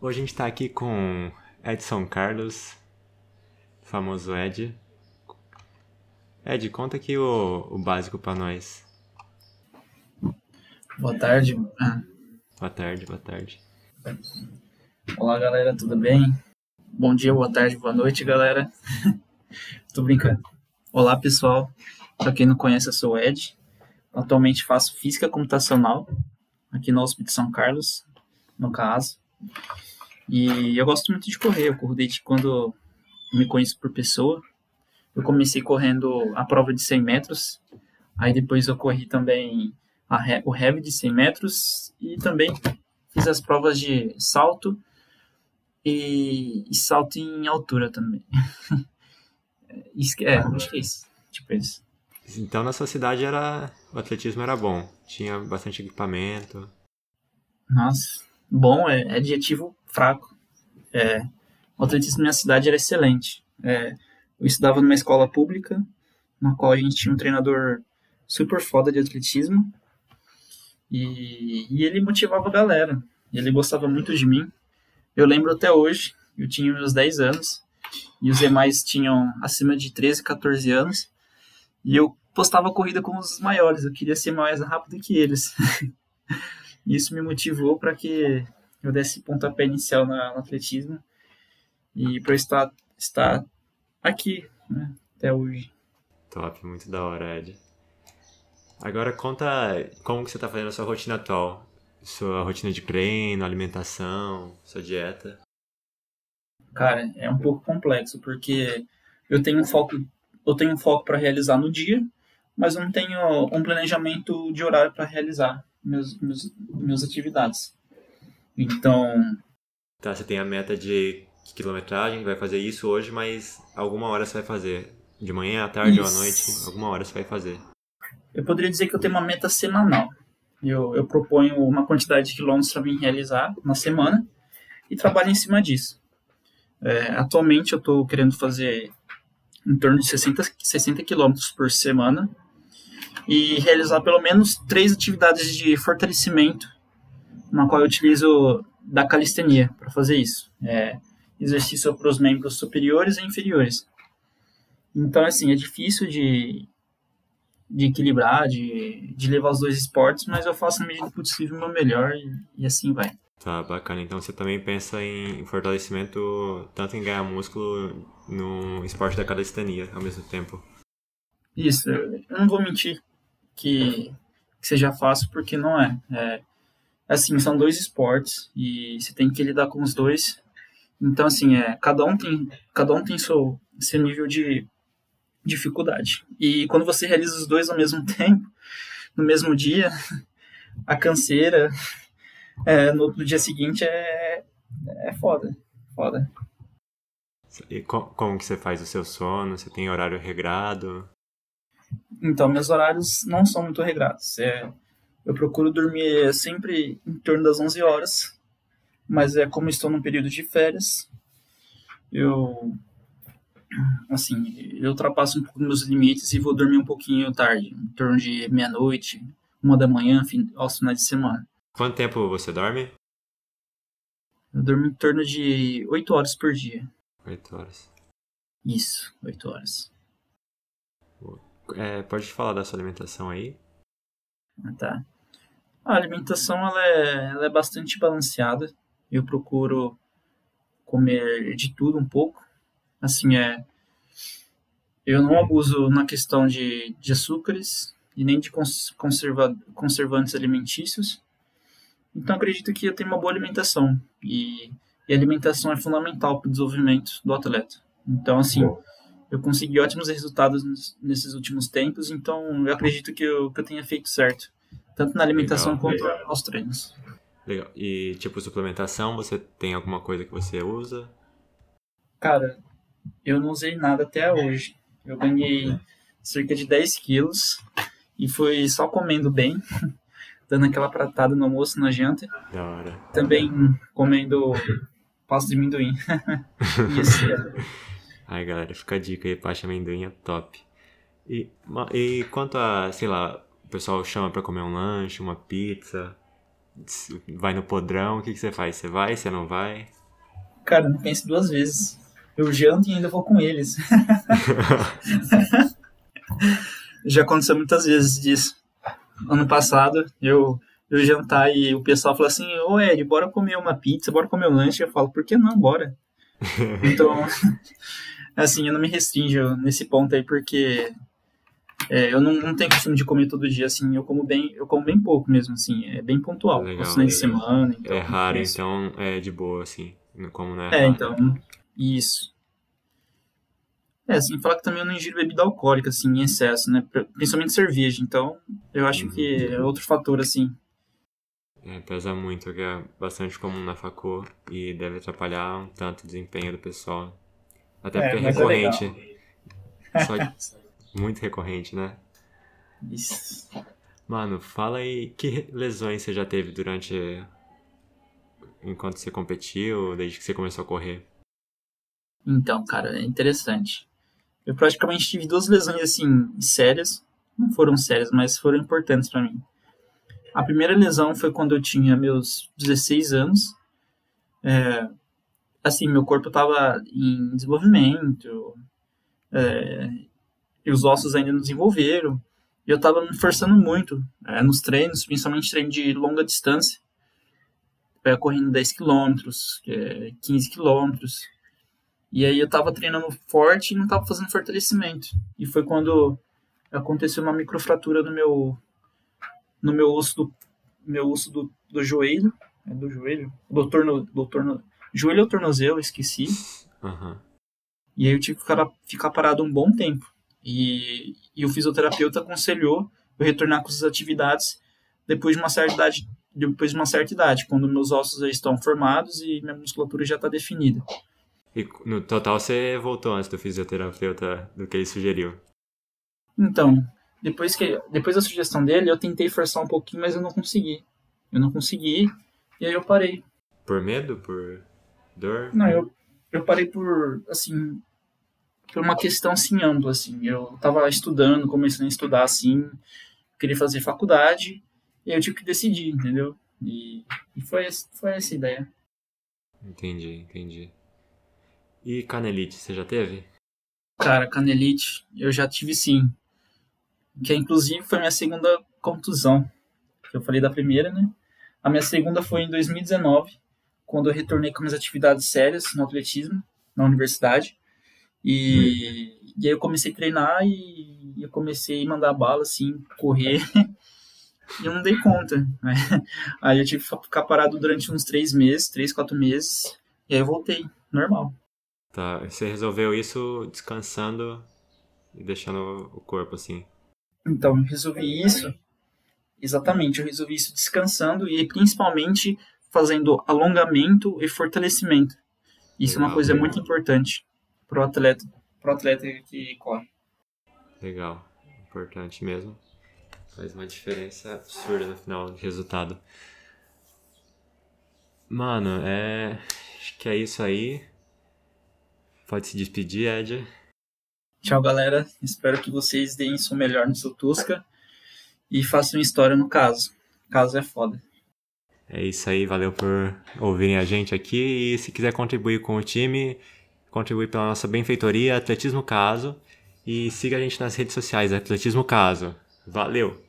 Hoje a gente tá aqui com Edson Carlos, famoso Ed. Ed, conta aqui o, o básico pra nós. Boa tarde. Ah, Boa tarde, boa tarde. Olá, galera, tudo bem? Bom dia, boa tarde, boa noite, galera. Tô brincando. Olá, pessoal. Pra quem não conhece, eu sou o Ed. Atualmente faço física computacional aqui no Hospital São Carlos, no caso. E eu gosto muito de correr. Eu corro desde quando me conheço por pessoa. Eu comecei correndo a prova de 100 metros. Aí depois eu corri também a, o heavy de 100 metros e também fiz as provas de salto e, e salto em altura também. É, acho que é isso. Tipo isso. Então na sua cidade era. O atletismo era bom. Tinha bastante equipamento. Nossa, bom, é, é adjetivo fraco. É, o atletismo na minha cidade era excelente. É, eu estudava numa escola pública, na qual a gente tinha um treinador super foda de atletismo. E, e ele motivava a galera. Ele gostava muito de mim. Eu lembro até hoje, eu tinha meus 10 anos, e os demais tinham acima de 13, 14 anos. E eu postava corrida com os maiores, eu queria ser mais rápido que eles. E isso me motivou para que eu desse pontapé inicial na, no atletismo e para estar, estar aqui né, até hoje. Top, muito da hora, Ed. Agora conta como que você tá fazendo a sua rotina atual. Sua rotina de treino, alimentação, sua dieta. Cara, é um pouco complexo porque eu tenho um foco, eu tenho um foco para realizar no dia, mas eu não tenho um planejamento de horário para realizar meus, meus, minhas atividades. Então, Tá, você tem a meta de quilometragem, vai fazer isso hoje, mas alguma hora você vai fazer. De manhã, à tarde ou à Isso. noite, alguma hora você vai fazer. eu poderia dizer que eu tenho uma meta semanal. Eu, eu proponho uma quantidade de quilômetros para mim realizar na semana e trabalho em cima disso. É, atualmente eu estou querendo fazer em torno de 60, 60 quilômetros por semana e realizar pelo menos três atividades de fortalecimento, na qual eu utilizo da calistenia para fazer isso. É, exercício para os membros superiores e inferiores. Então, assim, é difícil de, de equilibrar, de, de levar os dois esportes, mas eu faço na medida do possível o meu melhor e, e assim vai. Tá, bacana. Então você também pensa em fortalecimento, tanto em ganhar músculo no esporte da calistenia ao mesmo tempo. Isso, eu não vou mentir que, que seja fácil, porque não é. é. Assim, são dois esportes e você tem que lidar com os dois. Então, assim, é, cada um tem, cada um tem seu, seu nível de dificuldade. E quando você realiza os dois ao mesmo tempo, no mesmo dia, a canseira é, no, dia seguinte é, é foda. Foda. E co- como que você faz o seu sono? Você tem horário regrado? Então, meus horários não são muito regrados. É, eu procuro dormir sempre em torno das 11 horas, mas é como estou num período de férias, eu assim, eu ultrapasso um pouco meus limites e vou dormir um pouquinho tarde, em torno de meia-noite, uma da manhã, fim, aos finais de semana. Quanto tempo você dorme? Eu durmo em torno de 8 horas por dia. Oito horas. Isso, 8 horas. É, pode falar da sua alimentação aí? Ah, Tá. A alimentação ela é, ela é bastante balanceada. Eu procuro comer de tudo um pouco. Assim, é. Eu não abuso na questão de, de açúcares e nem de cons- conserva, conservantes alimentícios. Então, acredito que eu tenho uma boa alimentação. E, e a alimentação é fundamental para o desenvolvimento do atleta. Então, assim, eu consegui ótimos resultados nes- nesses últimos tempos. Então, eu acredito que eu, que eu tenha feito certo. Tanto na alimentação Legal, quanto legal. aos treinos. Legal. E tipo, suplementação, você tem alguma coisa que você usa? Cara, eu não usei nada até hoje. Eu ganhei cerca de 10 quilos e foi só comendo bem, dando aquela pratada no almoço, na janta. Da hora. Também comendo pasta de amendoim. Isso. Aí, galera, fica a dica aí, pasta amendoim é top. E, e quanto a, sei lá, o pessoal chama pra comer um lanche, uma pizza, vai no podrão, o que, que você faz? Você vai, você não vai? Cara, não penso duas vezes. Eu janto e ainda vou com eles. Já aconteceu muitas vezes disso. Ano passado, eu, eu jantar e o pessoal falou assim, ô Ed, bora comer uma pizza, bora comer um lanche. Eu falo, por que não, bora? então, assim, eu não me restringo nesse ponto aí, porque é, eu não, não tenho costume de comer todo dia, assim, eu como bem, eu como bem pouco mesmo, assim, é bem pontual. Legal, de semana. Então, é raro, então é de boa, assim, como não é É, raro. então, isso. É, assim, falar que também eu não ingiro bebida alcoólica, assim, em excesso, né? Principalmente cerveja, então eu acho Uhum. que é outro fator, assim. É, pesa muito, que é bastante comum na facul e deve atrapalhar um tanto o desempenho do pessoal. Até É, porque é é recorrente. Só muito recorrente, né? Isso. Mano, fala aí que lesões você já teve durante. enquanto você competiu, desde que você começou a correr? Então, cara, é interessante. Eu praticamente tive duas lesões, assim, sérias. Não foram sérias, mas foram importantes pra mim. A primeira lesão foi quando eu tinha meus 16 anos. É, assim, meu corpo estava em desenvolvimento, é, e os ossos ainda não desenvolveram. E eu estava me forçando muito é, nos treinos, principalmente treino de longa distância, é, correndo 10 quilômetros, é, 15 quilômetros. E aí eu estava treinando forte e não estava fazendo fortalecimento. E foi quando aconteceu uma microfratura no meu no meu osso do meu osso do, do joelho, é do joelho, do torno, do torno, joelho ou tornozelo, esqueci. Aham. E aí eu tive que ficar, ficar parado um bom tempo. E, e o fisioterapeuta aconselhou eu retornar com essas atividades depois de uma certa idade, depois de uma certa idade, quando meus ossos já estão formados e minha musculatura já está definida. E no total você voltou antes do fisioterapeuta do que ele sugeriu. Então, depois que depois da sugestão dele, eu tentei forçar um pouquinho, mas eu não consegui. Eu não consegui, e aí eu parei. Por medo? Por dor? Não, eu, eu parei por, assim, por uma questão, assim, ampla, assim. Eu tava estudando, começando a estudar, assim, queria fazer faculdade, e eu tive que decidir, entendeu? E, e foi, foi essa a ideia. Entendi, entendi. E canelite, você já teve? Cara, canelite, eu já tive sim. Que inclusive foi minha segunda contusão. Que eu falei da primeira, né? A minha segunda foi em 2019, quando eu retornei com minhas atividades sérias no atletismo, na universidade. E, e aí eu comecei a treinar e, e eu comecei a mandar bala, assim, correr. e eu não dei conta. né? Aí eu tive que ficar parado durante uns três meses, três, quatro meses. E aí eu voltei, normal. Tá, você resolveu isso descansando e deixando o corpo assim. Então, eu resolvi isso. Exatamente, eu resolvi isso descansando e principalmente fazendo alongamento e fortalecimento. Isso é uma Legal. coisa muito importante pro atleta, pro atleta que corre. Legal, importante mesmo. Faz uma diferença absurda no final do resultado. Mano, é. Acho que é isso aí. Pode se despedir, Ed. Tchau, galera. Espero que vocês deem isso melhor no seu Tusca e façam história no caso. Caso é foda. É isso aí, valeu por ouvirem a gente aqui. E se quiser contribuir com o time, contribui pela nossa benfeitoria, Atletismo Caso. E siga a gente nas redes sociais, Atletismo Caso. Valeu!